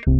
Всем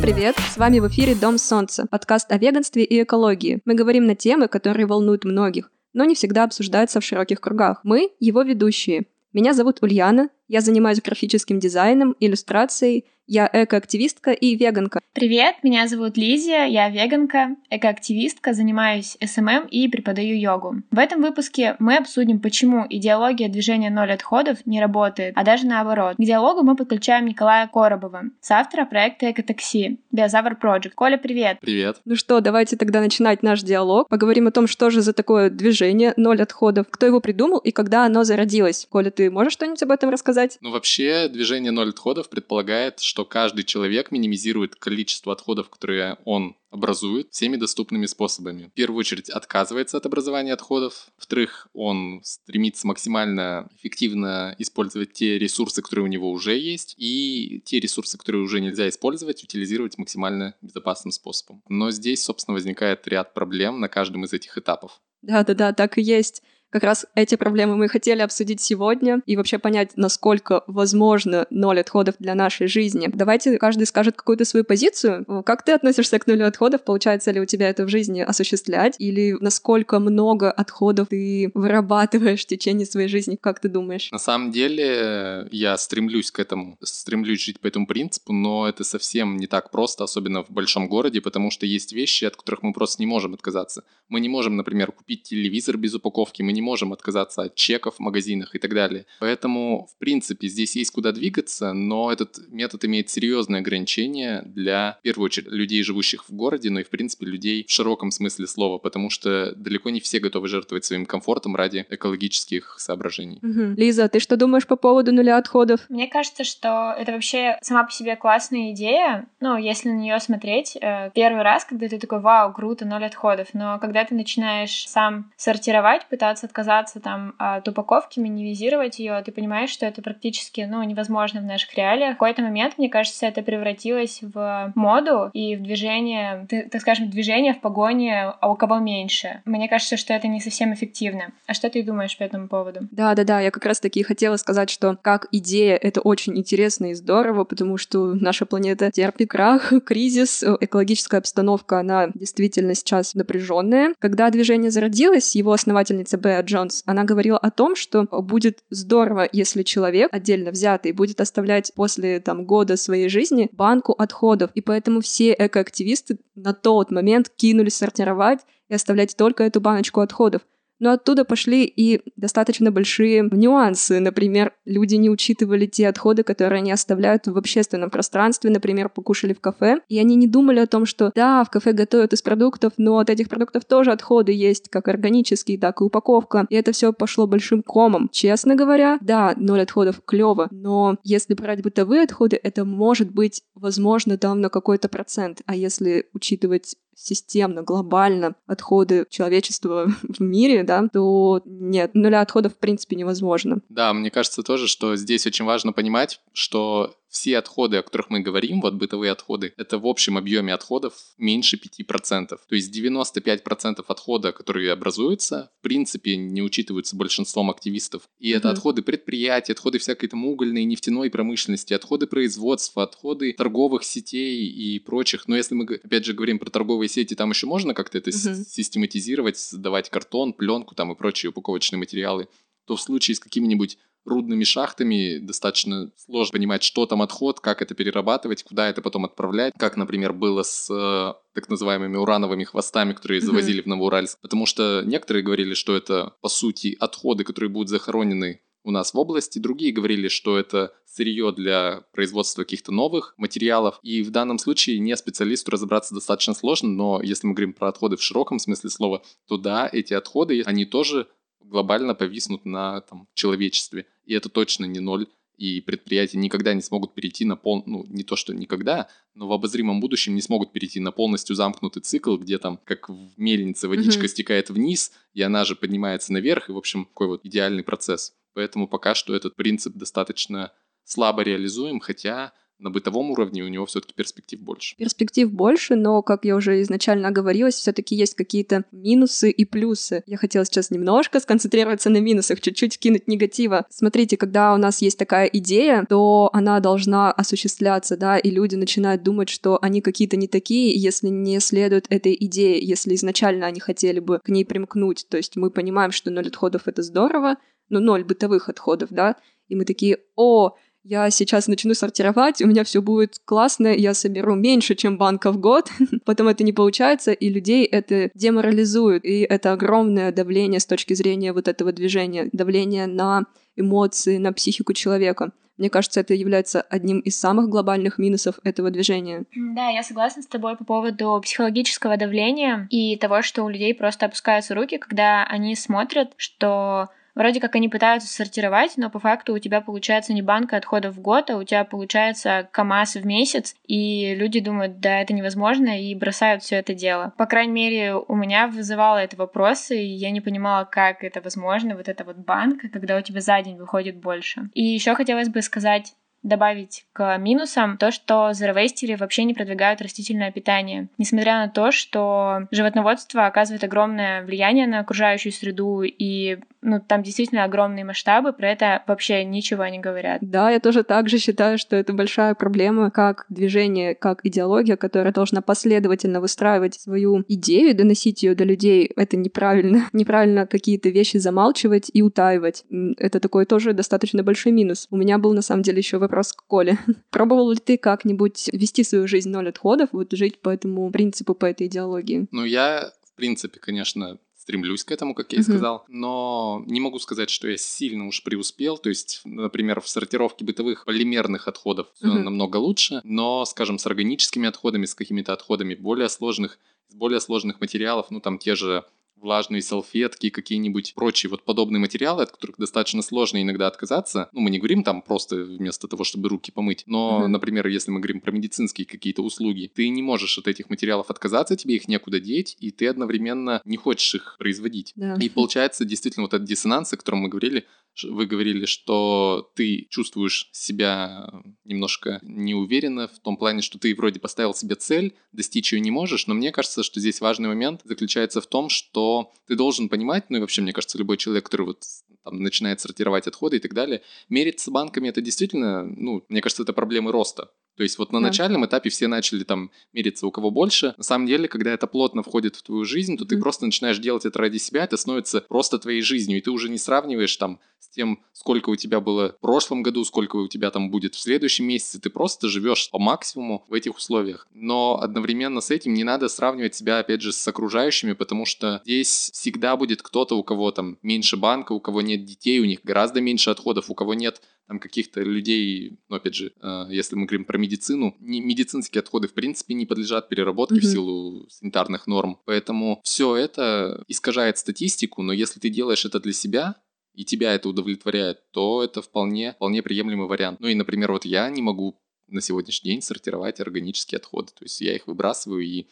привет! С вами в эфире Дом Солнца, подкаст о веганстве и экологии. Мы говорим на темы, которые волнуют многих, но не всегда обсуждаются в широких кругах. Мы — его ведущие. Меня зовут Ульяна, я занимаюсь графическим дизайном, иллюстрацией я экоактивистка и веганка. Привет, меня зовут Лизия, я веганка, экоактивистка, занимаюсь SMM и преподаю йогу. В этом выпуске мы обсудим, почему идеология движения ноль отходов не работает, а даже наоборот. К диалогу мы подключаем Николая Коробова, соавтора проекта Экотакси, Биозавр Project. Коля, привет! Привет! Ну что, давайте тогда начинать наш диалог. Поговорим о том, что же за такое движение ноль отходов, кто его придумал и когда оно зародилось. Коля, ты можешь что-нибудь об этом рассказать? Ну вообще, движение ноль отходов предполагает, что каждый человек минимизирует количество отходов, которые он образует всеми доступными способами. В первую очередь отказывается от образования отходов. Во-вторых, он стремится максимально эффективно использовать те ресурсы, которые у него уже есть, и те ресурсы, которые уже нельзя использовать, утилизировать максимально безопасным способом. Но здесь, собственно, возникает ряд проблем на каждом из этих этапов. Да-да-да, так и есть. Как раз эти проблемы мы хотели обсудить сегодня и вообще понять, насколько возможно ноль отходов для нашей жизни. Давайте каждый скажет какую-то свою позицию. Как ты относишься к нулю отходов? Получается ли у тебя это в жизни осуществлять? Или насколько много отходов ты вырабатываешь в течение своей жизни? Как ты думаешь? На самом деле я стремлюсь к этому, стремлюсь жить по этому принципу, но это совсем не так просто, особенно в большом городе, потому что есть вещи, от которых мы просто не можем отказаться. Мы не можем, например, купить телевизор без упаковки, мы не можем отказаться от чеков в магазинах и так далее. Поэтому, в принципе, здесь есть куда двигаться, но этот метод имеет серьезные ограничения для, в первую очередь, людей, живущих в городе, но и, в принципе, людей в широком смысле слова, потому что далеко не все готовы жертвовать своим комфортом ради экологических соображений. Угу. Лиза, ты что думаешь по поводу нуля отходов? Мне кажется, что это вообще сама по себе классная идея, ну, если на нее смотреть, э, первый раз, когда ты такой, вау, круто, ноль отходов, но когда ты начинаешь сам сортировать, пытаться отказаться там от упаковки, минимизировать ее, ты понимаешь, что это практически, ну, невозможно в наших реалиях. В какой-то момент, мне кажется, это превратилось в моду и в движение, так скажем, движение в погоне, а у кого меньше. Мне кажется, что это не совсем эффективно. А что ты думаешь по этому поводу? Да, да, да, я как раз таки хотела сказать, что как идея это очень интересно и здорово, потому что наша планета терпит крах, кризис, экологическая обстановка, она действительно сейчас напряженная. Когда движение зародилось, его основательница Беа Джонс, она говорила о том, что будет здорово, если человек отдельно взятый будет оставлять после там года своей жизни банку отходов. И поэтому все экоактивисты на тот момент кинулись сортировать и оставлять только эту баночку отходов. Но оттуда пошли и достаточно большие нюансы. Например, люди не учитывали те отходы, которые они оставляют в общественном пространстве, например, покушали в кафе, и они не думали о том, что да, в кафе готовят из продуктов, но от этих продуктов тоже отходы есть, как органические, так и упаковка. И это все пошло большим комом. Честно говоря, да, ноль отходов клево, но если брать бытовые отходы, это может быть, возможно, там на какой-то процент. А если учитывать системно, глобально отходы человечества в мире, да, то нет, нуля отходов в принципе невозможно. Да, мне кажется тоже, что здесь очень важно понимать, что все отходы, о которых мы говорим, вот бытовые отходы, это в общем объеме отходов меньше 5%. То есть 95% отхода, которые образуются, в принципе не учитываются большинством активистов. И это mm-hmm. отходы предприятий, отходы всякой там угольной, нефтяной промышленности, отходы производства, отходы торговых сетей и прочих. Но если мы опять же говорим про торговые сети, там еще можно как-то это mm-hmm. систематизировать, сдавать картон, пленку там и прочие упаковочные материалы, то в случае с какими-нибудь рудными шахтами достаточно сложно понимать, что там отход, как это перерабатывать, куда это потом отправлять, как, например, было с э, так называемыми урановыми хвостами, которые завозили mm-hmm. в Новоуральск. Потому что некоторые говорили, что это, по сути, отходы, которые будут захоронены у нас в области. Другие говорили, что это сырье для производства каких-то новых материалов. И в данном случае не специалисту разобраться достаточно сложно, но если мы говорим про отходы в широком смысле слова, то да, эти отходы, они тоже глобально повиснут на там, человечестве. И это точно не ноль. И предприятия никогда не смогут перейти на пол... Ну, не то, что никогда, но в обозримом будущем не смогут перейти на полностью замкнутый цикл, где там, как в мельнице, водичка mm-hmm. стекает вниз, и она же поднимается наверх, и, в общем, такой вот идеальный процесс. Поэтому пока что этот принцип достаточно слабо реализуем, хотя на бытовом уровне у него все-таки перспектив больше. Перспектив больше, но, как я уже изначально оговорилась, все-таки есть какие-то минусы и плюсы. Я хотела сейчас немножко сконцентрироваться на минусах, чуть-чуть кинуть негатива. Смотрите, когда у нас есть такая идея, то она должна осуществляться, да, и люди начинают думать, что они какие-то не такие, если не следуют этой идее, если изначально они хотели бы к ней примкнуть. То есть мы понимаем, что ноль отходов — это здорово, но ноль бытовых отходов, да, и мы такие, о, я сейчас начну сортировать, у меня все будет классно, я соберу меньше, чем банка в год, потом это не получается, и людей это деморализует, и это огромное давление с точки зрения вот этого движения, давление на эмоции, на психику человека. Мне кажется, это является одним из самых глобальных минусов этого движения. Да, я согласна с тобой по поводу психологического давления и того, что у людей просто опускаются руки, когда они смотрят, что вроде как они пытаются сортировать, но по факту у тебя получается не банка отходов в год, а у тебя получается КАМАЗ в месяц, и люди думают, да, это невозможно, и бросают все это дело. По крайней мере, у меня вызывало это вопросы, и я не понимала, как это возможно, вот это вот банка, когда у тебя за день выходит больше. И еще хотелось бы сказать добавить к минусам то, что зеровейстеры вообще не продвигают растительное питание. Несмотря на то, что животноводство оказывает огромное влияние на окружающую среду и ну, там действительно огромные масштабы, про это вообще ничего не говорят. Да, я тоже так же считаю, что это большая проблема, как движение, как идеология, которая должна последовательно выстраивать свою идею, доносить ее до людей. Это неправильно. Неправильно какие-то вещи замалчивать и утаивать. Это такой тоже достаточно большой минус. У меня был на самом деле еще вопрос к Коле. Пробовал ли ты как-нибудь вести свою жизнь ноль отходов, вот жить по этому принципу, по этой идеологии? Ну, я, в принципе, конечно, стремлюсь к этому, как я и сказал, но не могу сказать, что я сильно уж преуспел. То есть, например, в сортировке бытовых полимерных отходов все намного лучше, но, скажем, с органическими отходами, с какими-то отходами более сложных, с более сложных материалов, ну там те же влажные салфетки, какие-нибудь прочие вот подобные материалы, от которых достаточно сложно иногда отказаться. Ну, мы не говорим там просто вместо того, чтобы руки помыть, но, mm-hmm. например, если мы говорим про медицинские какие-то услуги, ты не можешь от этих материалов отказаться, тебе их некуда деть, и ты одновременно не хочешь их производить. Да. И получается действительно вот этот диссонанс, о котором мы говорили, вы говорили, что ты чувствуешь себя немножко неуверенно в том плане, что ты вроде поставил себе цель, достичь ее не можешь, но мне кажется, что здесь важный момент заключается в том, что ты должен понимать, ну и вообще, мне кажется, любой человек, который вот там, начинает сортировать отходы и так далее, мериться банками это действительно, ну, мне кажется, это проблемы роста. То есть вот на да. начальном этапе все начали там мериться у кого больше. На самом деле, когда это плотно входит в твою жизнь, то ты mm. просто начинаешь делать это ради себя, это становится просто твоей жизнью, и ты уже не сравниваешь там с тем, сколько у тебя было в прошлом году, сколько у тебя там будет в следующем месяце, ты просто живешь по максимуму в этих условиях. Но одновременно с этим не надо сравнивать себя, опять же, с окружающими, потому что здесь всегда будет кто-то, у кого там меньше банка, у кого нет детей, у них гораздо меньше отходов, у кого нет там каких-то людей, ну, опять же, э, если мы говорим про медицину, не, медицинские отходы, в принципе, не подлежат переработке mm-hmm. в силу санитарных норм. Поэтому все это искажает статистику, но если ты делаешь это для себя, и тебя это удовлетворяет, то это вполне, вполне приемлемый вариант. Ну и, например, вот я не могу на сегодняшний день сортировать органические отходы. То есть я их выбрасываю и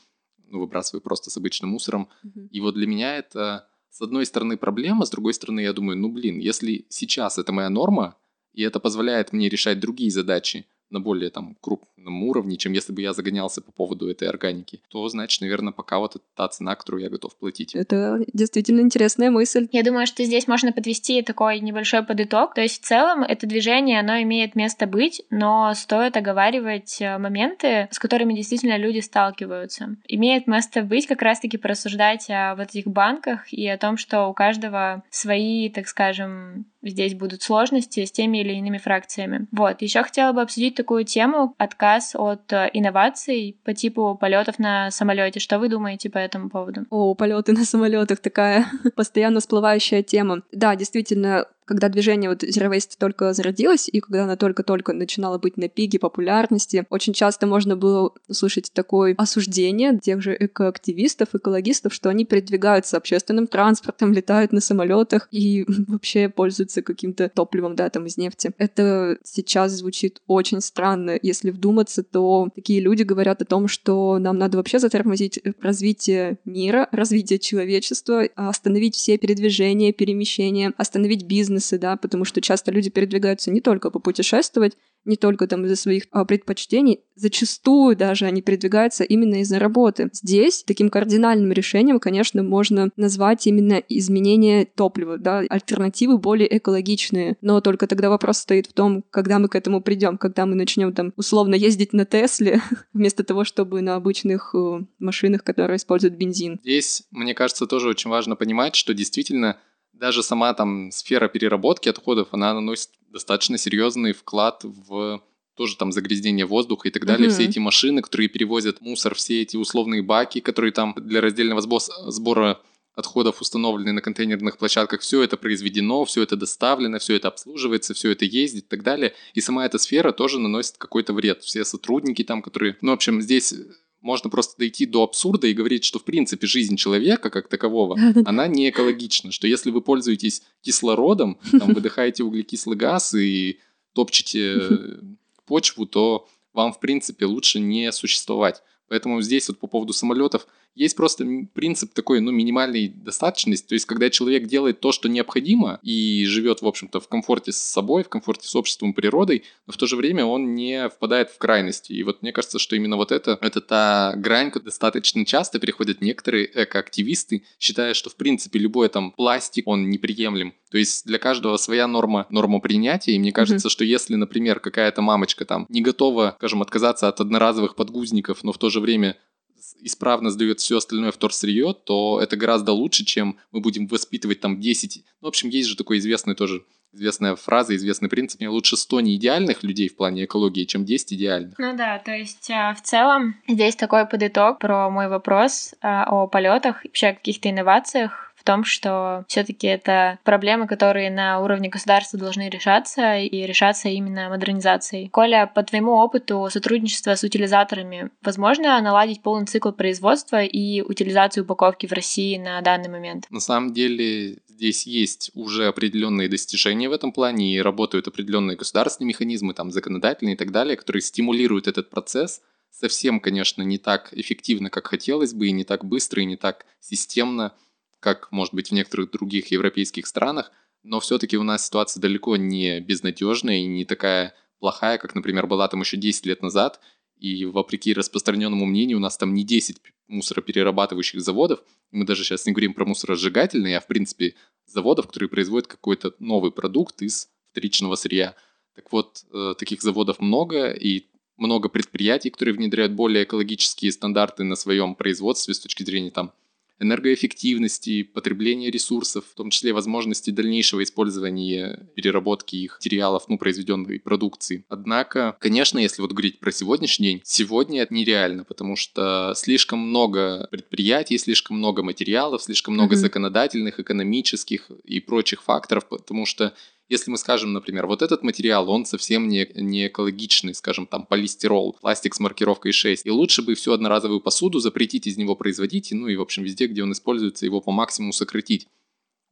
ну, выбрасываю просто с обычным мусором. Mm-hmm. И вот для меня это, с одной стороны, проблема, с другой стороны, я думаю, ну блин, если сейчас это моя норма, и это позволяет мне решать другие задачи на более там крупном уровне, чем если бы я загонялся по поводу этой органики, то, значит, наверное, пока вот это та цена, которую я готов платить. Это действительно интересная мысль. Я думаю, что здесь можно подвести такой небольшой подыток. То есть в целом это движение, оно имеет место быть, но стоит оговаривать э, моменты, с которыми действительно люди сталкиваются. Имеет место быть как раз-таки порассуждать о вот этих банках и о том, что у каждого свои, так скажем, здесь будут сложности с теми или иными фракциями. Вот, еще хотела бы обсудить такую тему отказ от э, инноваций по типу полетов на самолете. Что вы думаете по этому поводу? О, полеты на самолетах такая постоянно всплывающая тема. Да, действительно, когда движение вот Zero Waste только зародилось, и когда она только-только начинала быть на пике популярности, очень часто можно было услышать такое осуждение тех же экоактивистов, экологистов, что они передвигаются общественным транспортом, летают на самолетах и вообще пользуются каким-то топливом, да, там из нефти. Это сейчас звучит очень странно. Если вдуматься, то такие люди говорят о том, что нам надо вообще затормозить развитие мира, развитие человечества, остановить все передвижения, перемещения, остановить бизнес, бизнесы, да, потому что часто люди передвигаются не только попутешествовать, не только там из-за своих а, предпочтений, зачастую даже они передвигаются именно из-за работы. Здесь таким кардинальным решением, конечно, можно назвать именно изменение топлива, да, альтернативы более экологичные. Но только тогда вопрос стоит в том, когда мы к этому придем, когда мы начнем там условно ездить на Тесле вместо того, чтобы на обычных э, машинах, которые используют бензин. Здесь, мне кажется, тоже очень важно понимать, что действительно даже сама там сфера переработки отходов, она наносит достаточно серьезный вклад в тоже там загрязнение воздуха и так далее. Mm-hmm. Все эти машины, которые перевозят мусор, все эти условные баки, которые там для раздельного сбора отходов установлены на контейнерных площадках, все это произведено, все это доставлено, все это обслуживается, все это ездит и так далее. И сама эта сфера тоже наносит какой-то вред. Все сотрудники там, которые... Ну, в общем, здесь можно просто дойти до абсурда и говорить, что в принципе жизнь человека как такового, она не экологична, что если вы пользуетесь кислородом, там выдыхаете углекислый газ и топчете почву, то вам в принципе лучше не существовать. Поэтому здесь вот по поводу самолетов есть просто принцип такой, ну, минимальной достаточности. То есть, когда человек делает то, что необходимо, и живет, в общем-то, в комфорте с собой, в комфорте с обществом, природой, но в то же время он не впадает в крайности. И вот мне кажется, что именно вот это, это та грань, куда достаточно часто переходят некоторые экоактивисты, считая, что, в принципе, любой там пластик, он неприемлем. То есть для каждого своя норма, норма принятия, и мне кажется, mm-hmm. что если, например, какая-то мамочка там не готова, скажем, отказаться от одноразовых подгузников, но в то же время исправно сдает все остальное вторсырье, то это гораздо лучше, чем мы будем воспитывать там 10... Ну, в общем, есть же такой известный тоже известная фраза, известный принцип. Мне лучше 100 неидеальных людей в плане экологии, чем 10 идеальных. Ну да, то есть а, в целом здесь такой подыток про мой вопрос а, о полетах, вообще о каких-то инновациях в том, что все-таки это проблемы, которые на уровне государства должны решаться и решаться именно модернизацией. Коля, по твоему опыту сотрудничества с утилизаторами, возможно наладить полный цикл производства и утилизацию упаковки в России на данный момент? На самом деле здесь есть уже определенные достижения в этом плане и работают определенные государственные механизмы, там законодательные и так далее, которые стимулируют этот процесс совсем, конечно, не так эффективно, как хотелось бы, и не так быстро, и не так системно как, может быть, в некоторых других европейских странах, но все-таки у нас ситуация далеко не безнадежная и не такая плохая, как, например, была там еще 10 лет назад, и вопреки распространенному мнению, у нас там не 10 мусороперерабатывающих заводов, мы даже сейчас не говорим про мусоросжигательные, а в принципе заводов, которые производят какой-то новый продукт из вторичного сырья. Так вот, э, таких заводов много, и много предприятий, которые внедряют более экологические стандарты на своем производстве с точки зрения там энергоэффективности, потребления ресурсов, в том числе возможности дальнейшего использования переработки их материалов, ну, произведенной продукции. Однако, конечно, если вот говорить про сегодняшний день, сегодня это нереально, потому что слишком много предприятий, слишком много материалов, слишком много mm-hmm. законодательных, экономических и прочих факторов, потому что если мы скажем, например, вот этот материал, он совсем не, не экологичный, скажем, там полистирол, пластик с маркировкой 6, и лучше бы всю одноразовую посуду запретить из него производить, ну и, в общем, везде, где он используется, его по максимуму сократить.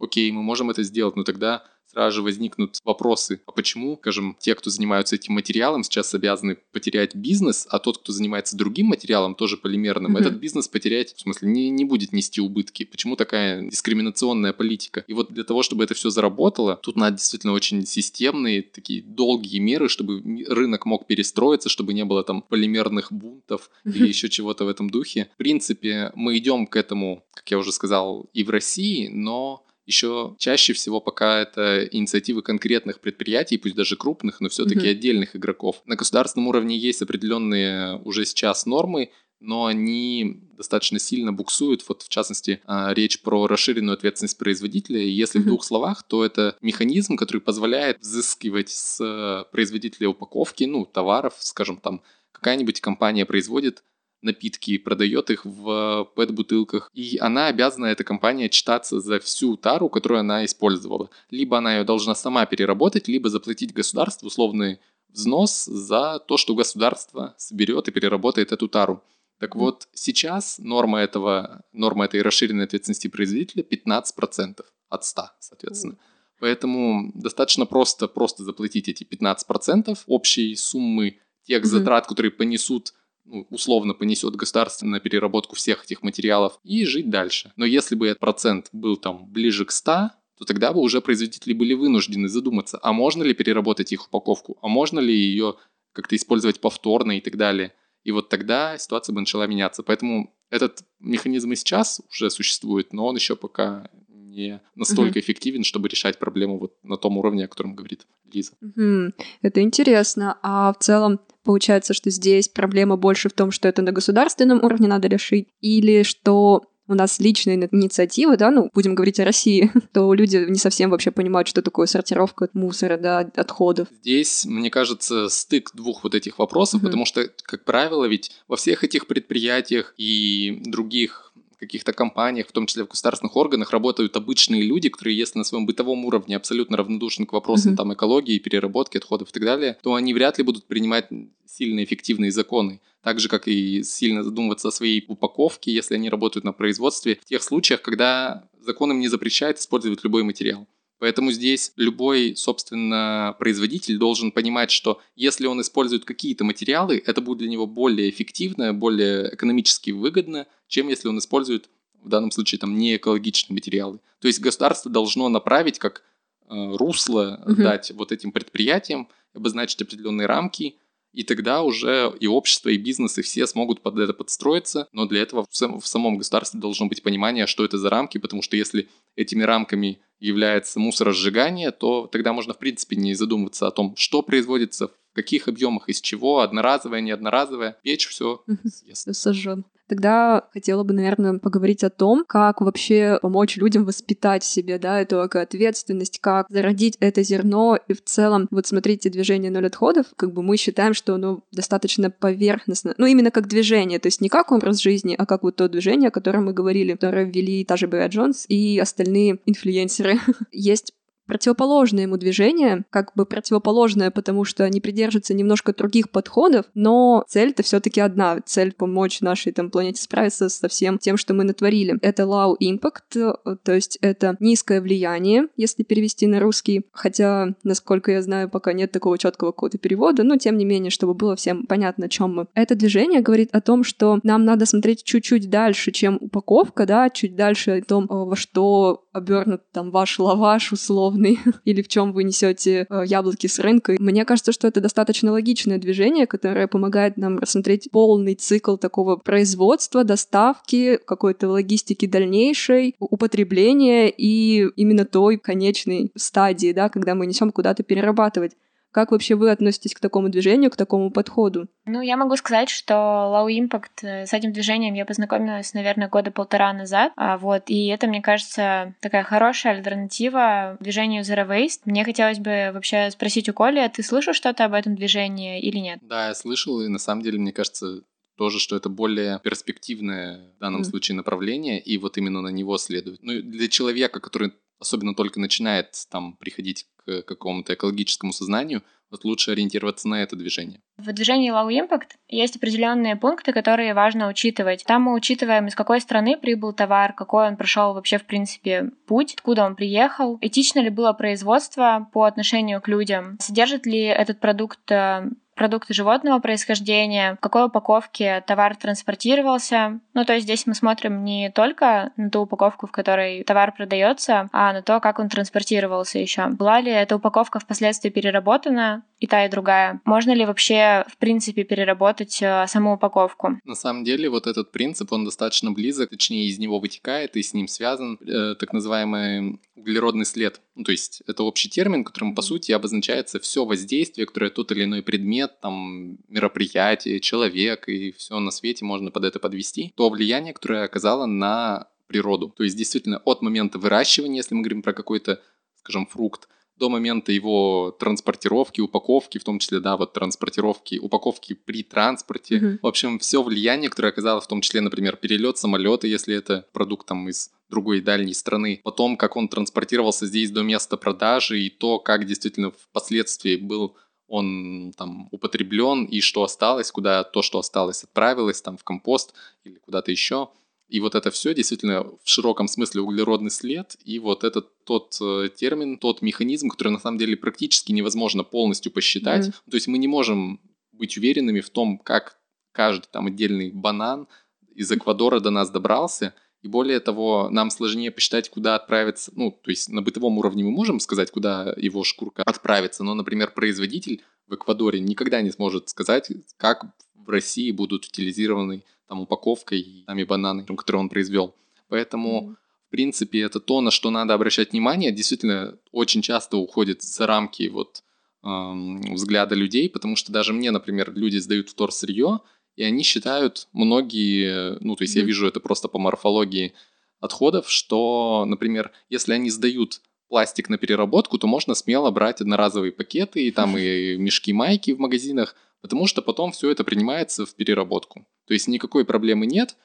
Окей, мы можем это сделать, но тогда сразу же возникнут вопросы, а почему, скажем, те, кто занимаются этим материалом, сейчас обязаны потерять бизнес, а тот, кто занимается другим материалом, тоже полимерным, mm-hmm. этот бизнес потерять, в смысле, не, не будет нести убытки. Почему такая дискриминационная политика? И вот для того, чтобы это все заработало, тут надо действительно очень системные, такие долгие меры, чтобы рынок мог перестроиться, чтобы не было там полимерных бунтов mm-hmm. или еще чего-то в этом духе. В принципе, мы идем к этому, как я уже сказал, и в России, но еще чаще всего пока это инициативы конкретных предприятий, пусть даже крупных, но все-таки mm-hmm. отдельных игроков. На государственном уровне есть определенные уже сейчас нормы, но они достаточно сильно буксуют. Вот в частности, а, речь про расширенную ответственность производителя. И если mm-hmm. в двух словах, то это механизм, который позволяет взыскивать с производителя упаковки, ну, товаров, скажем, там какая-нибудь компания производит напитки, продает их в пэт-бутылках. И она обязана, эта компания, читаться за всю тару, которую она использовала. Либо она ее должна сама переработать, либо заплатить государству условный взнос за то, что государство соберет и переработает эту тару. Так вот, сейчас норма, этого, норма этой расширенной ответственности производителя 15% от 100, соответственно. Поэтому достаточно просто, просто заплатить эти 15% общей суммы тех затрат, которые понесут ну, условно понесет государство на переработку всех этих материалов и жить дальше. Но если бы этот процент был там ближе к 100, то тогда бы уже производители были вынуждены задуматься, а можно ли переработать их упаковку, а можно ли ее как-то использовать повторно и так далее. И вот тогда ситуация бы начала меняться. Поэтому этот механизм и сейчас уже существует, но он еще пока не настолько угу. эффективен, чтобы решать проблему вот на том уровне, о котором говорит Лиза. Угу. Это интересно. А в целом получается, что здесь проблема больше в том, что это на государственном уровне надо решить, или что у нас личные инициативы, да, ну, будем говорить о России, то люди не совсем вообще понимают, что такое сортировка мусора, да, отходов. Здесь, мне кажется, стык двух вот этих вопросов, mm-hmm. потому что, как правило, ведь во всех этих предприятиях и других каких-то компаниях, в том числе в государственных органах, работают обычные люди, которые, если на своем бытовом уровне абсолютно равнодушны к вопросам mm-hmm. там, экологии, переработки отходов и так далее, то они вряд ли будут принимать сильно эффективные законы. Так же, как и сильно задумываться о своей упаковке, если они работают на производстве, в тех случаях, когда законом не запрещает использовать любой материал. Поэтому здесь любой, собственно, производитель должен понимать, что если он использует какие-то материалы, это будет для него более эффективно, более экономически выгодно, чем если он использует в данном случае там не экологичные материалы. То есть государство должно направить как э, русло угу. дать вот этим предприятиям, обозначить определенные рамки, и тогда уже и общество, и бизнес, и все смогут под это подстроиться, но для этого в, сам, в самом государстве должно быть понимание, что это за рамки, потому что если этими рамками является мусоросжигание, то тогда можно, в принципе, не задумываться о том, что производится, в каких объемах, из чего, одноразовое, не одноразовое. Печь все съест. Сожжен. Тогда хотела бы, наверное, поговорить о том, как вообще помочь людям воспитать в себе, да, эту ответственность, как зародить это зерно. И в целом, вот смотрите, движение ноль отходов, как бы мы считаем, что оно достаточно поверхностно, ну, именно как движение, то есть не как образ жизни, а как вот то движение, о котором мы говорили, которое ввели та же Бэя Джонс и остальные инфлюенсеры. Есть противоположное ему движение, как бы противоположное, потому что они придерживаются немножко других подходов, но цель-то все таки одна. Цель помочь нашей там планете справиться со всем тем, что мы натворили. Это low impact, э, то есть это низкое влияние, если перевести на русский. Хотя, насколько я знаю, пока нет такого четкого какого-то перевода, но тем не менее, чтобы было всем понятно, о чем мы. Это движение говорит о том, что нам надо смотреть чуть-чуть дальше, чем упаковка, да, чуть дальше о том, во что обернут там ваш лаваш условно условный, или в чем вы несете э, яблоки с рынка. Мне кажется, что это достаточно логичное движение, которое помогает нам рассмотреть полный цикл такого производства, доставки, какой-то логистики дальнейшей, употребления и именно той конечной стадии, да, когда мы несем куда-то перерабатывать. Как вообще вы относитесь к такому движению, к такому подходу? Ну, я могу сказать, что Low Impact э, с этим движением я познакомилась, наверное, года полтора назад. А, вот, и это, мне кажется, такая хорошая альтернатива движению Zero Waste. Мне хотелось бы вообще спросить у Коли, а ты слышал что-то об этом движении или нет? Да, я слышал, и на самом деле, мне кажется, тоже, что это более перспективное в данном mm. случае направление, и вот именно на него следует. Ну, для человека, который особенно только начинает там приходить к какому-то экологическому сознанию, вот лучше ориентироваться на это движение. В движении Low Impact есть определенные пункты, которые важно учитывать. Там мы учитываем, из какой страны прибыл товар, какой он прошел вообще, в принципе, путь, откуда он приехал, этично ли было производство по отношению к людям, содержит ли этот продукт э, продукты животного происхождения, в какой упаковке товар транспортировался. Ну, то есть здесь мы смотрим не только на ту упаковку, в которой товар продается, а на то, как он транспортировался еще. Была ли эта упаковка впоследствии переработана, и та, и другая. Можно ли вообще, в принципе, переработать э, саму упаковку? На самом деле, вот этот принцип, он достаточно близок, точнее, из него вытекает, и с ним связан э, так называемый углеродный след. Ну, то есть это общий термин, которым, по сути, обозначается все воздействие, которое тот или иной предмет там мероприятие, человек и все на свете можно под это подвести, то влияние, которое оказало на природу. То есть действительно от момента выращивания, если мы говорим про какой-то, скажем, фрукт, до момента его транспортировки, упаковки, в том числе, да, вот транспортировки, упаковки при транспорте. Mm-hmm. В общем, все влияние, которое оказалось, в том числе, например, перелет самолета, если это продукт там из другой дальней страны, потом, как он транспортировался здесь до места продажи, и то, как действительно впоследствии был он там употреблен, и что осталось, куда то, что осталось, отправилось там в компост или куда-то еще. И вот это все действительно в широком смысле углеродный след, и вот этот тот э, термин, тот механизм, который на самом деле практически невозможно полностью посчитать. Mm-hmm. То есть мы не можем быть уверенными в том, как каждый там отдельный банан из Эквадора до нас добрался, И более того, нам сложнее посчитать, куда отправиться. Ну, то есть на бытовом уровне мы можем сказать, куда его шкурка отправится. Но, например, производитель в Эквадоре никогда не сможет сказать, как в России будут утилизированы там упаковка и сами бананы, которые он произвел. Поэтому, в принципе, это то, на что надо обращать внимание. Действительно, очень часто уходит за рамки вот эм, взгляда людей, потому что даже мне, например, люди сдают вторсырье, и они считают многие, ну, то есть mm-hmm. я вижу это просто по морфологии отходов, что, например, если они сдают пластик на переработку, то можно смело брать одноразовые пакеты и там и мешки майки в магазинах, потому что потом все это принимается в переработку. То есть никакой проблемы нет,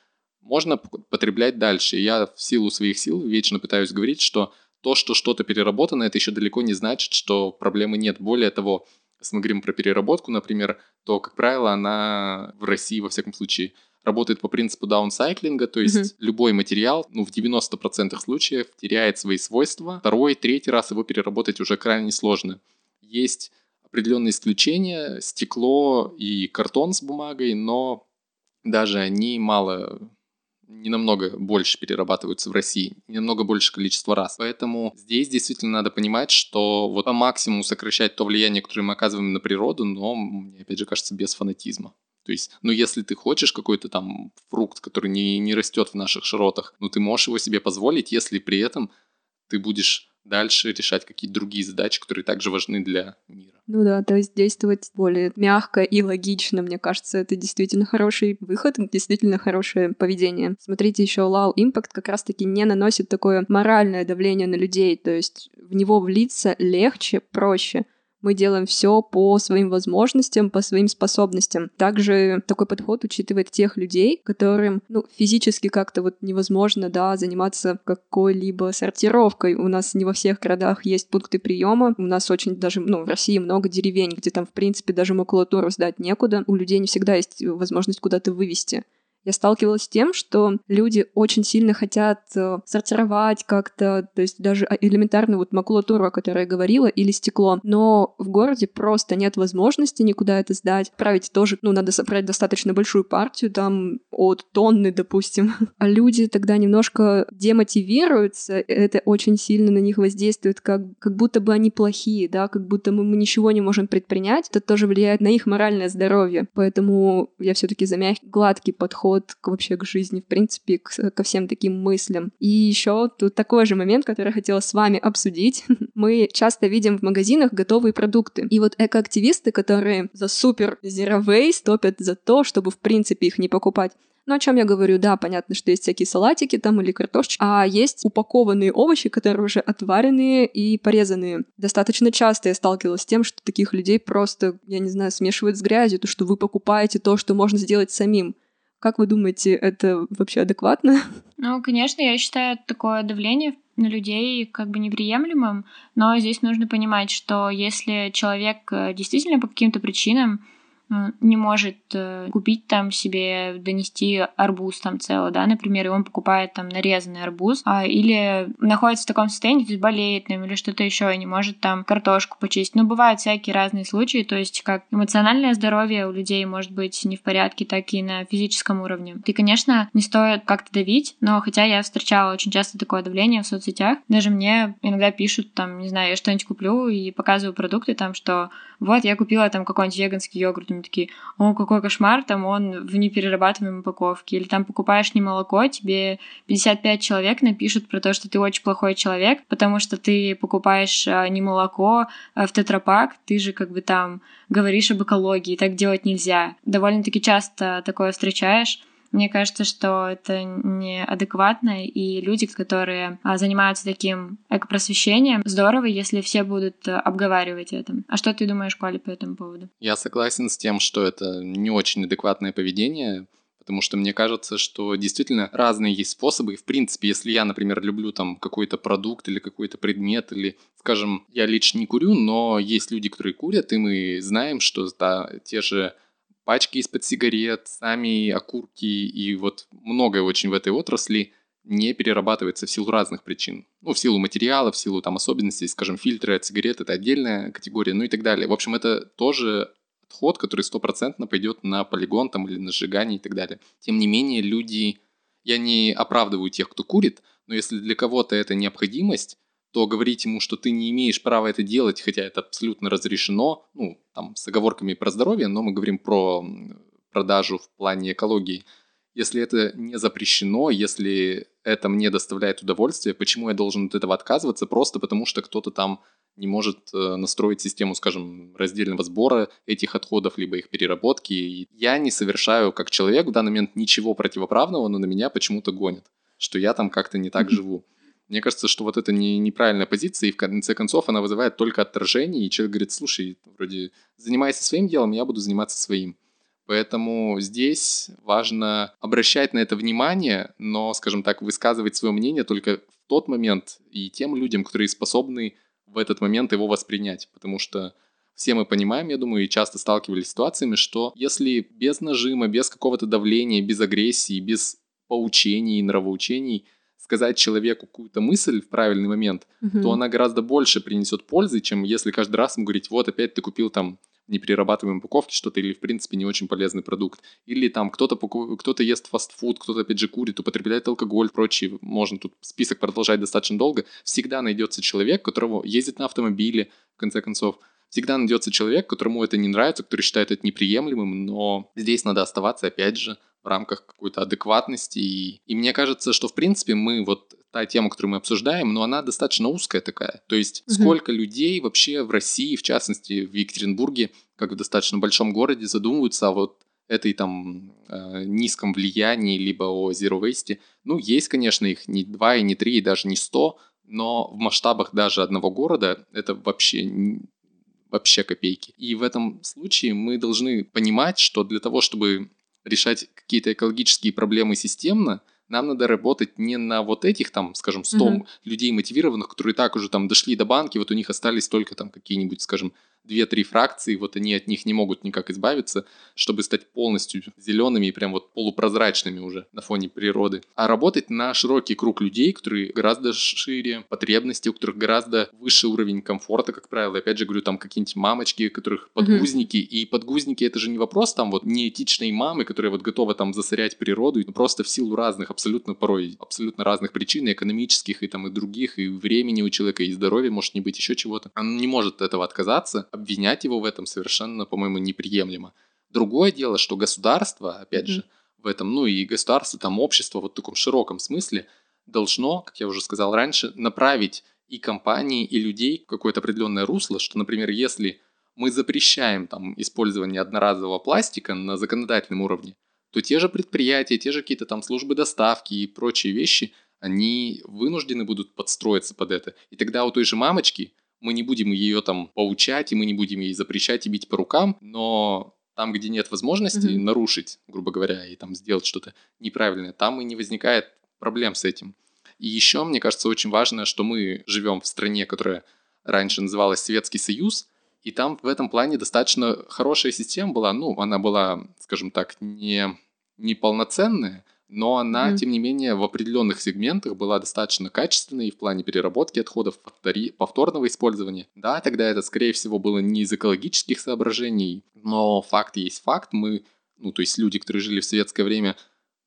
можно потреблять дальше. я в силу своих сил вечно пытаюсь говорить, что то, что что-то переработано, это еще далеко не значит, что проблемы нет. Более того, если мы говорим про переработку, например, то, как правило, она в России, во всяком случае, работает по принципу даунсайклинга, то есть mm-hmm. любой материал, ну, в 90% случаев теряет свои свойства. Второй, третий раз его переработать уже крайне сложно. Есть определенные исключения, стекло и картон с бумагой, но даже они мало не намного больше перерабатываются в России, не намного больше количество раз. Поэтому здесь действительно надо понимать, что вот по максимуму сокращать то влияние, которое мы оказываем на природу, но, мне опять же кажется, без фанатизма. То есть, ну, если ты хочешь какой-то там фрукт, который не, не растет в наших широтах, ну, ты можешь его себе позволить, если при этом ты будешь дальше решать какие-то другие задачи, которые также важны для мира. Ну да, то есть действовать более мягко и логично, мне кажется, это действительно хороший выход, действительно хорошее поведение. Смотрите, еще Low Impact как раз-таки не наносит такое моральное давление на людей, то есть в него влиться легче, проще мы делаем все по своим возможностям, по своим способностям. Также такой подход учитывает тех людей, которым ну, физически как-то вот невозможно да, заниматься какой-либо сортировкой. У нас не во всех городах есть пункты приема. У нас очень даже, ну, в России много деревень, где там, в принципе, даже макулатуру сдать некуда. У людей не всегда есть возможность куда-то вывести я сталкивалась с тем, что люди очень сильно хотят э, сортировать как-то, то есть даже а, элементарную вот макулатуру, о которой я говорила, или стекло. Но в городе просто нет возможности никуда это сдать. Править тоже, ну, надо собрать достаточно большую партию, там от тонны, допустим. А люди тогда немножко демотивируются, это очень сильно на них воздействует, как, как будто бы они плохие, да, как будто мы, мы ничего не можем предпринять. Это тоже влияет на их моральное здоровье. Поэтому я все таки за мягкий, гладкий подход подход к, вообще к жизни, в принципе, к, ко всем таким мыслям. И еще тут такой же момент, который я хотела с вами обсудить. Мы часто видим в магазинах готовые продукты. И вот экоактивисты, которые за супер zero waste топят за то, чтобы в принципе их не покупать, ну, о чем я говорю? Да, понятно, что есть всякие салатики там или картошечки, а есть упакованные овощи, которые уже отваренные и порезанные. Достаточно часто я сталкивалась с тем, что таких людей просто, я не знаю, смешивают с грязью, то, что вы покупаете то, что можно сделать самим. Как вы думаете, это вообще адекватно? Ну, конечно, я считаю такое давление на людей как бы неприемлемым, но здесь нужно понимать, что если человек э, действительно по каким-то причинам не может э, купить там себе, донести арбуз там целый, да, например, и он покупает там нарезанный арбуз, а, или находится в таком состоянии, то есть болеет там или что-то еще, и не может там картошку почистить. Ну, бывают всякие разные случаи, то есть как эмоциональное здоровье у людей может быть не в порядке, так и на физическом уровне. И, конечно, не стоит как-то давить, но хотя я встречала очень часто такое давление в соцсетях, даже мне иногда пишут там, не знаю, я что-нибудь куплю и показываю продукты там, что вот я купила там какой-нибудь веганский йогурт, они такие, о, какой кошмар, там он в неперерабатываемой упаковке. Или там покупаешь не молоко, тебе 55 человек напишут про то, что ты очень плохой человек, потому что ты покупаешь а, не молоко а в тетрапак, ты же как бы там говоришь об экологии, так делать нельзя. Довольно-таки часто такое встречаешь. Мне кажется, что это неадекватно, и люди, которые а, занимаются таким экопросвещением, здорово, если все будут э, обговаривать это. А что ты думаешь, Коля, по этому поводу? Я согласен с тем, что это не очень адекватное поведение, потому что мне кажется, что действительно разные есть способы. И, в принципе, если я, например, люблю там какой-то продукт или какой-то предмет, или, скажем, я лично не курю, но есть люди, которые курят, и мы знаем, что да, те же пачки из-под сигарет, сами окурки и вот многое очень в этой отрасли не перерабатывается в силу разных причин. Ну, в силу материала, в силу там особенностей, скажем, фильтры от сигарет — это отдельная категория, ну и так далее. В общем, это тоже отход, который стопроцентно пойдет на полигон там или на сжигание и так далее. Тем не менее, люди Я не оправдываю тех, кто курит, но если для кого-то это необходимость, то говорить ему, что ты не имеешь права это делать, хотя это абсолютно разрешено, ну, там, с оговорками про здоровье, но мы говорим про продажу в плане экологии. Если это не запрещено, если это мне доставляет удовольствие, почему я должен от этого отказываться? Просто потому, что кто-то там не может э, настроить систему, скажем, раздельного сбора этих отходов, либо их переработки. И я не совершаю как человек в данный момент ничего противоправного, но на меня почему-то гонят, что я там как-то не так живу. Мне кажется, что вот это не, неправильная позиция, и в конце концов она вызывает только отторжение, и человек говорит, слушай, вроде занимайся своим делом, я буду заниматься своим. Поэтому здесь важно обращать на это внимание, но, скажем так, высказывать свое мнение только в тот момент и тем людям, которые способны в этот момент его воспринять. Потому что все мы понимаем, я думаю, и часто сталкивались с ситуациями, что если без нажима, без какого-то давления, без агрессии, без поучений, нравоучений сказать человеку какую-то мысль в правильный момент, угу. то она гораздо больше принесет пользы, чем если каждый раз ему говорить, вот опять ты купил там неперерабатываемой упаковке что-то или, в принципе, не очень полезный продукт. Или там кто-то кто ест фастфуд, кто-то, опять же, курит, употребляет алкоголь, прочее. Можно тут список продолжать достаточно долго. Всегда найдется человек, которого ездит на автомобиле, в конце концов. Всегда найдется человек, которому это не нравится, который считает это неприемлемым, но здесь надо оставаться, опять же, в рамках какой-то адекватности. И, и мне кажется, что, в принципе, мы вот та тема, которую мы обсуждаем, но она достаточно узкая такая. То есть угу. сколько людей вообще в России, в частности в Екатеринбурге, как в достаточно большом городе, задумываются о вот этой там э, низком влиянии, либо о zero waste. Ну, есть, конечно, их не два, и не три, и даже не сто, но в масштабах даже одного города это вообще вообще копейки. И в этом случае мы должны понимать, что для того, чтобы решать какие-то экологические проблемы системно, нам надо работать не на вот этих там, скажем, 100 mm-hmm. людей мотивированных, которые так уже там дошли до банки, вот у них остались только там какие-нибудь, скажем, две-три фракции, вот они от них не могут никак избавиться, чтобы стать полностью зелеными и прям вот полупрозрачными уже на фоне природы. А работать на широкий круг людей, которые гораздо шире, потребности, у которых гораздо выше уровень комфорта, как правило. Опять же говорю, там какие-нибудь мамочки, у которых подгузники. Mm-hmm. И подгузники это же не вопрос там вот неэтичной мамы, которая вот готова там засорять природу, просто в силу разных, абсолютно порой, абсолютно разных причин, и экономических, и там и других, и времени у человека, и здоровья может не быть, еще чего-то. Он не может от этого отказаться обвинять его в этом совершенно, по-моему, неприемлемо. Другое дело, что государство, опять mm-hmm. же, в этом, ну и государство, там общество вот в таком широком смысле должно, как я уже сказал раньше, направить и компании, и людей в какое-то определенное русло, что, например, если мы запрещаем там использование одноразового пластика на законодательном уровне, то те же предприятия, те же какие-то там службы доставки и прочие вещи, они вынуждены будут подстроиться под это. И тогда у той же мамочки мы не будем ее там поучать, и мы не будем ей запрещать и бить по рукам, но там, где нет возможности mm-hmm. нарушить, грубо говоря, и там сделать что-то неправильное, там и не возникает проблем с этим. И еще, мне кажется, очень важно, что мы живем в стране, которая раньше называлась Советский Союз, и там в этом плане достаточно хорошая система была. Ну, она была, скажем так, не, не полноценная, но она, mm-hmm. тем не менее, в определенных сегментах была достаточно качественной в плане переработки отходов, повтори, повторного использования. Да, тогда это, скорее всего, было не из экологических соображений, но факт есть факт. Мы, ну, то есть люди, которые жили в советское время,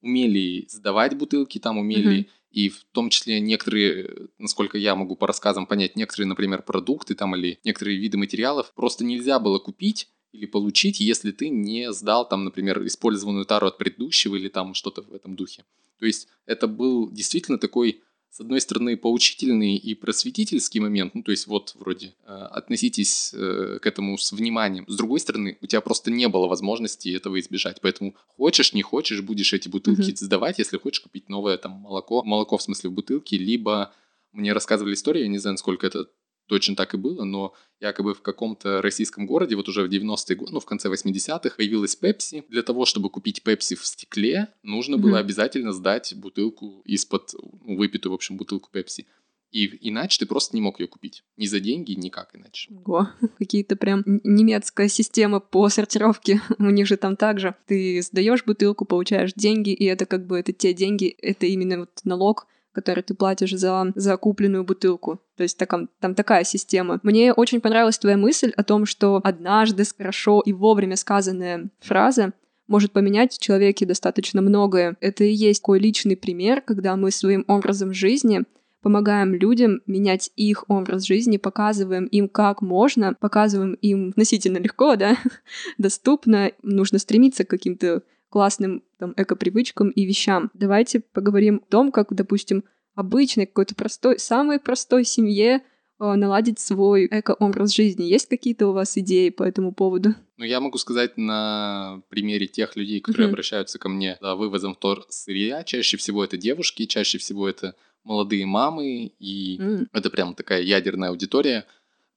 умели сдавать бутылки, там умели, mm-hmm. и в том числе некоторые, насколько я могу по рассказам понять, некоторые, например, продукты там или некоторые виды материалов просто нельзя было купить, или получить, если ты не сдал там, например, использованную тару от предыдущего или там что-то в этом духе. То есть это был действительно такой, с одной стороны, поучительный и просветительский момент, ну то есть вот вроде э, относитесь э, к этому с вниманием. С другой стороны, у тебя просто не было возможности этого избежать, поэтому хочешь, не хочешь, будешь эти бутылки mm-hmm. сдавать, если хочешь купить новое там молоко, молоко в смысле в бутылке, либо мне рассказывали историю, я не знаю, сколько это точно так и было, но якобы в каком-то российском городе, вот уже в 90-е годы, ну, в конце 80-х, появилась Пепси. Для того, чтобы купить Пепси в стекле, нужно mm-hmm. было обязательно сдать бутылку из-под, ну, выпитую, в общем, бутылку Пепси. И иначе ты просто не мог ее купить. Ни за деньги, никак иначе. Ого, какие-то прям немецкая система по сортировке. У них же там также. Ты сдаешь бутылку, получаешь деньги, и это как бы это те деньги, это именно вот налог, который ты платишь за, за купленную бутылку. То есть там, там такая система. Мне очень понравилась твоя мысль о том, что однажды хорошо и вовремя сказанная фраза может поменять в человеке достаточно многое. Это и есть такой личный пример, когда мы своим образом жизни помогаем людям менять их образ жизни, показываем им, как можно, показываем им относительно легко, да, доступно, нужно стремиться к каким-то классным там, эко-привычкам и вещам. Давайте поговорим о том, как, допустим, обычной какой-то простой, самой простой семье э, наладить свой эко-образ жизни. Есть какие-то у вас идеи по этому поводу? Ну, я могу сказать на примере тех людей, которые mm-hmm. обращаются ко мне за вывозом вторсырья. Чаще всего это девушки, чаще всего это молодые мамы, и mm. это прям такая ядерная аудитория.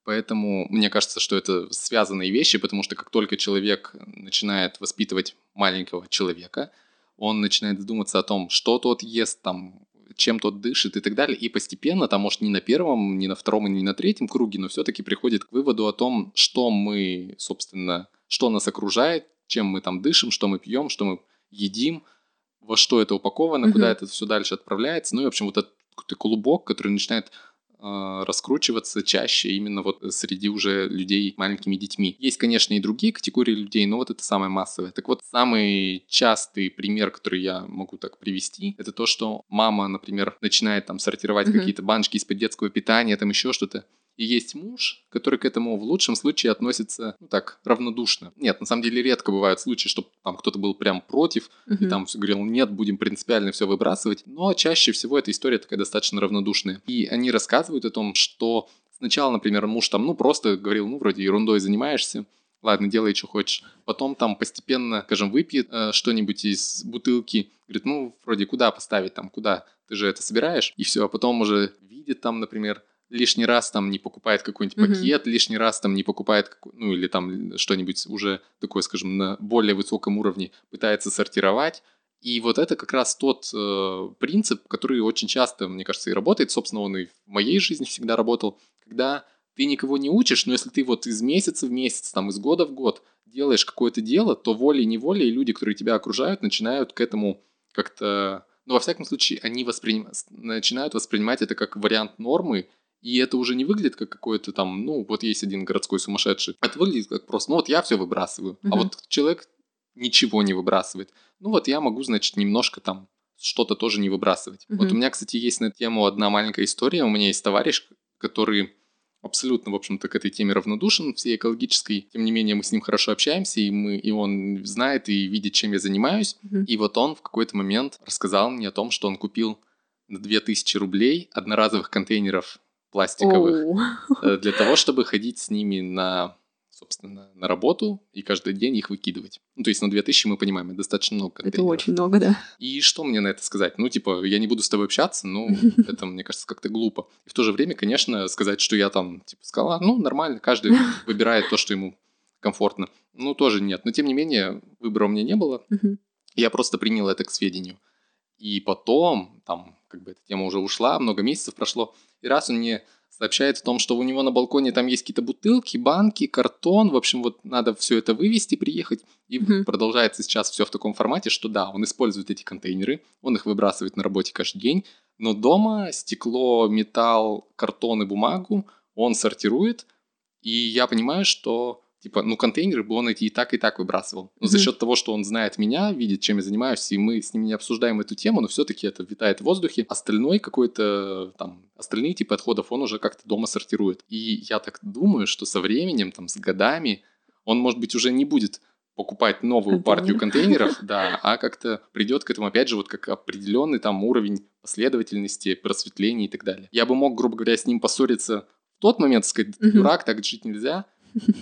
Поэтому мне кажется, что это связанные вещи, потому что как только человек начинает воспитывать маленького человека, он начинает задуматься о том, что тот ест, там, чем тот дышит и так далее. И постепенно, там, может, не на первом, не на втором и не на третьем круге, но все-таки приходит к выводу о том, что мы, собственно, что нас окружает, чем мы там дышим, что мы пьем, что мы едим, во что это упаковано, mm-hmm. куда это все дальше отправляется. Ну и, в общем, вот этот клубок, который начинает раскручиваться чаще именно вот среди уже людей маленькими детьми. Есть, конечно, и другие категории людей, но вот это самое массовое. Так вот, самый частый пример, который я могу так привести, это то, что мама, например, начинает там сортировать mm-hmm. какие-то баночки из-под детского питания, там еще что-то. И есть муж, который к этому в лучшем случае относится, ну так, равнодушно. Нет, на самом деле редко бывают случаи, что там кто-то был прям против, uh-huh. и там все говорил, нет, будем принципиально все выбрасывать. Но чаще всего эта история такая достаточно равнодушная. И они рассказывают о том, что сначала, например, муж там, ну, просто говорил, ну, вроде ерундой занимаешься, ладно, делай, что хочешь. Потом там постепенно, скажем, выпьет э, что-нибудь из бутылки, говорит, ну, вроде куда поставить там, куда, ты же это собираешь, и все, а потом уже видит там, например, лишний раз там не покупает какой-нибудь mm-hmm. пакет, лишний раз там не покупает, ну или там что-нибудь уже такое, скажем, на более высоком уровне пытается сортировать. И вот это как раз тот э, принцип, который очень часто, мне кажется, и работает. Собственно, он и в моей жизни всегда работал, когда ты никого не учишь, но если ты вот из месяца в месяц, там, из года в год делаешь какое-то дело, то волей-неволей люди, которые тебя окружают, начинают к этому как-то... Ну, во всяком случае, они восприним... начинают воспринимать это как вариант нормы, и это уже не выглядит как какой-то там, ну, вот есть один городской сумасшедший. Это выглядит как просто, ну вот я все выбрасываю. Uh-huh. А вот человек ничего не выбрасывает. Ну вот я могу, значит, немножко там что-то тоже не выбрасывать. Uh-huh. Вот у меня, кстати, есть на эту тему одна маленькая история. У меня есть товарищ, который абсолютно, в общем-то, к этой теме равнодушен, всей экологической. Тем не менее, мы с ним хорошо общаемся, и, мы, и он знает и видит, чем я занимаюсь. Uh-huh. И вот он в какой-то момент рассказал мне о том, что он купил на 2000 рублей одноразовых контейнеров пластиковых oh. для того, чтобы ходить с ними на собственно, на работу и каждый день их выкидывать. Ну, то есть на 2000 мы понимаем, это достаточно много контейнеров. Это очень много, да. И что мне на это сказать? Ну, типа, я не буду с тобой общаться, ну, это, мне кажется, как-то глупо. И в то же время, конечно, сказать, что я там, типа, сказала, ну, нормально, каждый выбирает то, что ему комфортно. Ну, тоже нет. Но, тем не менее, выбора у меня не было. Я просто принял это к сведению. И потом, там, как бы эта тема уже ушла, много месяцев прошло, и раз он мне сообщает о том, что у него на балконе там есть какие-то бутылки, банки, картон, в общем, вот надо все это вывести, приехать. И mm-hmm. продолжается сейчас все в таком формате, что да, он использует эти контейнеры, он их выбрасывает на работе каждый день, но дома стекло, металл, картон и бумагу он сортирует, и я понимаю, что Типа, ну, контейнеры бы он эти и так, и так выбрасывал. Но mm-hmm. за счет того, что он знает меня, видит, чем я занимаюсь, и мы с ним не обсуждаем эту тему, но все-таки это витает в воздухе. Остальной какой-то, там, остальные типы отходов он уже как-то дома сортирует. И я так думаю, что со временем, там, с годами, он, может быть, уже не будет покупать новую Контейнер. партию контейнеров, да, а как-то придет к этому, опять же, вот как определенный там уровень последовательности, просветления и так далее. Я бы мог, грубо говоря, с ним поссориться в тот момент, сказать, дурак, так жить нельзя,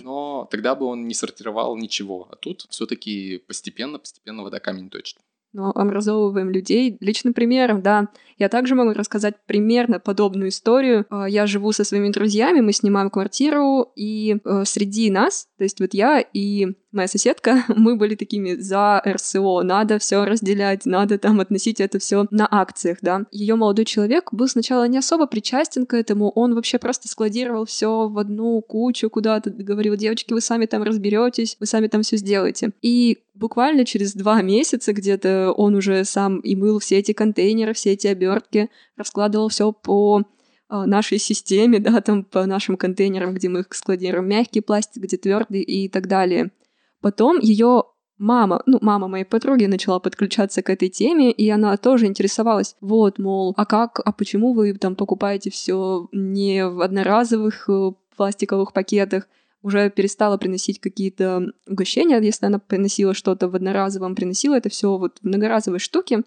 но тогда бы он не сортировал ничего. А тут все-таки постепенно, постепенно вода камень точит. Но образовываем людей личным примером, да. Я также могу рассказать примерно подобную историю. А, я живу со своими друзьями, мы снимаем квартиру, и э, среди нас, то есть вот я и моя соседка, мы были такими за РСО, надо все разделять, надо там относить это все на акциях, да. Ее молодой человек был сначала не особо причастен к этому, он вообще просто складировал все в одну кучу куда-то, говорил, девочки, вы сами там разберетесь, вы сами там все сделаете. И буквально через два месяца где-то он уже сам и мыл все эти контейнеры, все эти обертки, раскладывал все по а, нашей системе, да, там по нашим контейнерам, где мы их складируем, мягкий пластик, где твердый и так далее. Потом ее мама, ну, мама моей подруги начала подключаться к этой теме, и она тоже интересовалась. Вот, мол, а как, а почему вы там покупаете все не в одноразовых э, пластиковых пакетах? Уже перестала приносить какие-то угощения, если она приносила что-то в одноразовом, приносила это все вот в многоразовой штуке.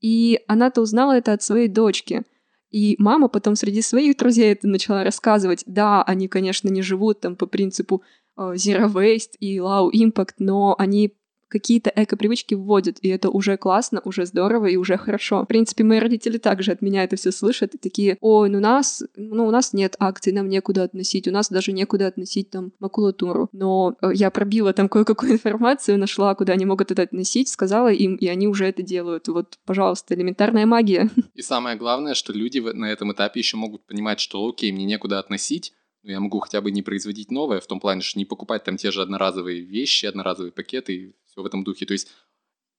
И она-то узнала это от своей дочки. И мама потом среди своих друзей это начала рассказывать. Да, они, конечно, не живут там по принципу э, Zero Waste и Low Impact, но они какие-то эко-привычки вводят, и это уже классно, уже здорово и уже хорошо. В принципе, мои родители также от меня это все слышат и такие, ой, ну у нас, ну у нас нет акций, нам некуда относить, у нас даже некуда относить там макулатуру. Но э, я пробила там кое-какую информацию, нашла, куда они могут это относить, сказала им, и они уже это делают. Вот, пожалуйста, элементарная магия. И самое главное, что люди на этом этапе еще могут понимать, что окей, мне некуда относить, но я могу хотя бы не производить новое, в том плане, что не покупать там те же одноразовые вещи, одноразовые пакеты все в этом духе. То есть,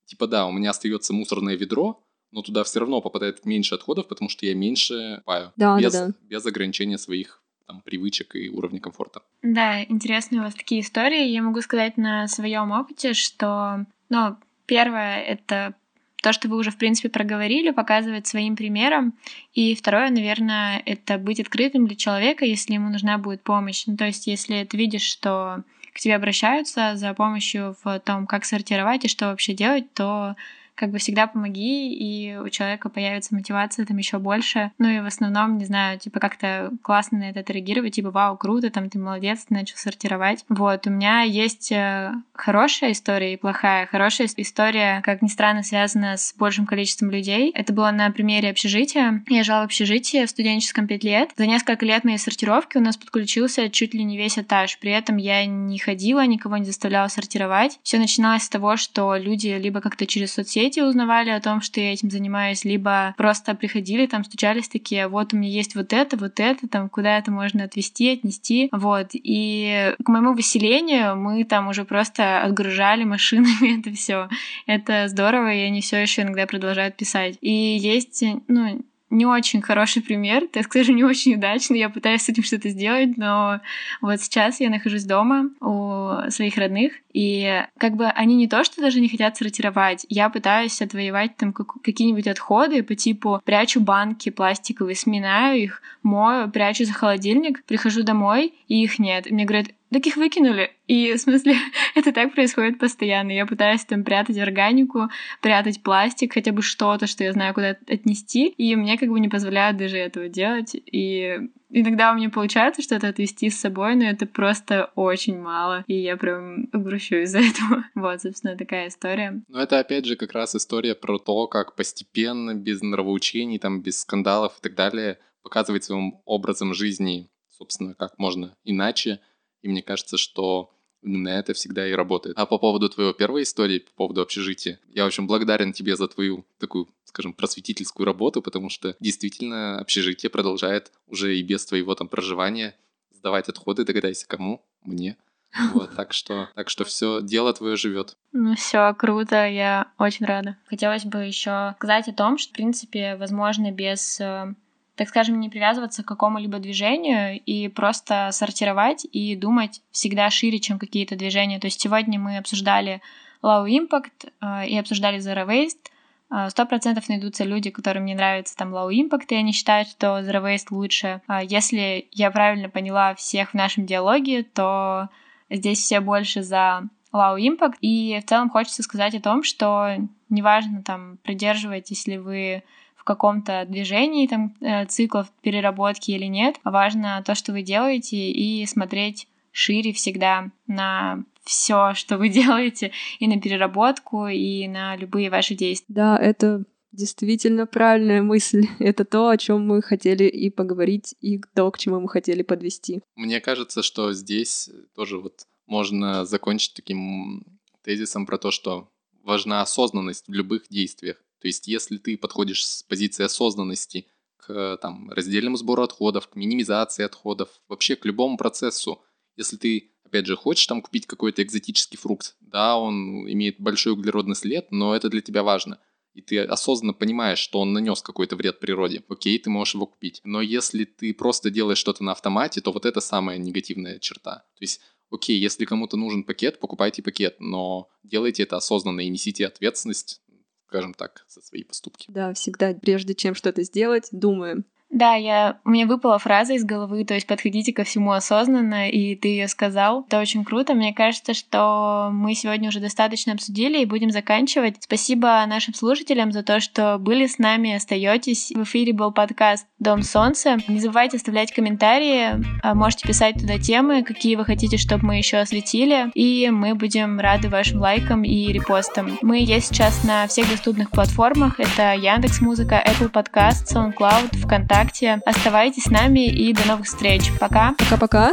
типа, да, у меня остается мусорное ведро, но туда все равно попадает меньше отходов, потому что я меньше паю. Да, без, да. без ограничения своих там, привычек и уровня комфорта. Да, интересные у вас такие истории. Я могу сказать на своем опыте, что, ну, первое — это то, что вы уже, в принципе, проговорили, показывать своим примером. И второе, наверное, это быть открытым для человека, если ему нужна будет помощь. Ну, то есть, если ты видишь, что к тебе обращаются за помощью в том, как сортировать и что вообще делать, то как бы всегда помоги, и у человека появится мотивация там еще больше. Ну и в основном, не знаю, типа как-то классно на это отреагировать, типа вау, круто, там ты молодец, ты начал сортировать. Вот, у меня есть э, хорошая история и плохая. Хорошая история, как ни странно, связана с большим количеством людей. Это было на примере общежития. Я жила в общежитии в студенческом 5 лет. За несколько лет моей сортировки у нас подключился чуть ли не весь этаж. При этом я не ходила, никого не заставляла сортировать. Все начиналось с того, что люди либо как-то через соцсети соцсети узнавали о том, что я этим занимаюсь, либо просто приходили, там стучались такие, вот у меня есть вот это, вот это, там куда это можно отвезти, отнести, вот. И к моему выселению мы там уже просто отгружали машинами это все. Это здорово, и они все еще иногда продолжают писать. И есть, ну, не очень хороший пример, так скажем, не очень удачный. Я пытаюсь с этим что-то сделать, но вот сейчас я нахожусь дома у своих родных, и как бы они не то, что даже не хотят сортировать, я пытаюсь отвоевать там какие-нибудь отходы по типу прячу банки пластиковые, сминаю их, мою, прячу за холодильник, прихожу домой, и их нет. И мне говорят, так их выкинули. И, в смысле, это так происходит постоянно. Я пытаюсь там прятать органику, прятать пластик, хотя бы что-то, что я знаю, куда отнести, и мне как бы не позволяют даже этого делать. И иногда у меня получается что-то отвести с собой, но это просто очень мало, и я прям грущу из-за этого. Вот, собственно, такая история. Но это, опять же, как раз история про то, как постепенно, без нравоучений, там, без скандалов и так далее, показывать своим образом жизни, собственно, как можно иначе, и мне кажется, что именно это всегда и работает. А по поводу твоего первой истории, по поводу общежития, я, в общем, благодарен тебе за твою такую, скажем, просветительскую работу, потому что действительно общежитие продолжает уже и без твоего там проживания сдавать отходы, догадайся, кому? Мне. Вот, так что, так что все, дело твое живет. Ну все, круто, я очень рада. Хотелось бы еще сказать о том, что, в принципе, возможно, без э, так скажем, не привязываться к какому-либо движению и просто сортировать и думать всегда шире, чем какие-то движения. То есть сегодня мы обсуждали Low Impact э, и обсуждали Zero Waste. Э, сто процентов найдутся люди, которым не нравится там Low Impact, и они считают, что Zero Waste лучше. Э, если я правильно поняла всех в нашем диалоге, то здесь все больше за Low Impact. И в целом хочется сказать о том, что неважно, там, придерживаетесь ли вы каком-то движении там э, циклов переработки или нет. Важно то, что вы делаете, и смотреть шире всегда на все, что вы делаете, и на переработку, и на любые ваши действия. Да, это действительно правильная мысль. Это то, о чем мы хотели и поговорить, и то, к чему мы хотели подвести. Мне кажется, что здесь тоже вот можно закончить таким тезисом про то, что важна осознанность в любых действиях. То есть, если ты подходишь с позиции осознанности к там, раздельному сбору отходов, к минимизации отходов, вообще к любому процессу, если ты, опять же, хочешь там купить какой-то экзотический фрукт, да, он имеет большой углеродный след, но это для тебя важно, и ты осознанно понимаешь, что он нанес какой-то вред природе, окей, ты можешь его купить. Но если ты просто делаешь что-то на автомате, то вот это самая негативная черта. То есть окей, если кому-то нужен пакет, покупайте пакет, но делайте это осознанно и несите ответственность скажем так, за свои поступки. Да, всегда, прежде чем что-то сделать, думаем, да, я, у меня выпала фраза из головы, то есть подходите ко всему осознанно, и ты ее сказал. Это очень круто. Мне кажется, что мы сегодня уже достаточно обсудили и будем заканчивать. Спасибо нашим слушателям за то, что были с нами, остаетесь. В эфире был подкаст Дом Солнца. Не забывайте оставлять комментарии, а можете писать туда темы, какие вы хотите, чтобы мы еще осветили, и мы будем рады вашим лайкам и репостам. Мы есть сейчас на всех доступных платформах. Это Яндекс Музыка, Apple Podcast, SoundCloud, ВКонтакте ВКонтакте. Оставайтесь с нами и до новых встреч. Пока. Пока-пока.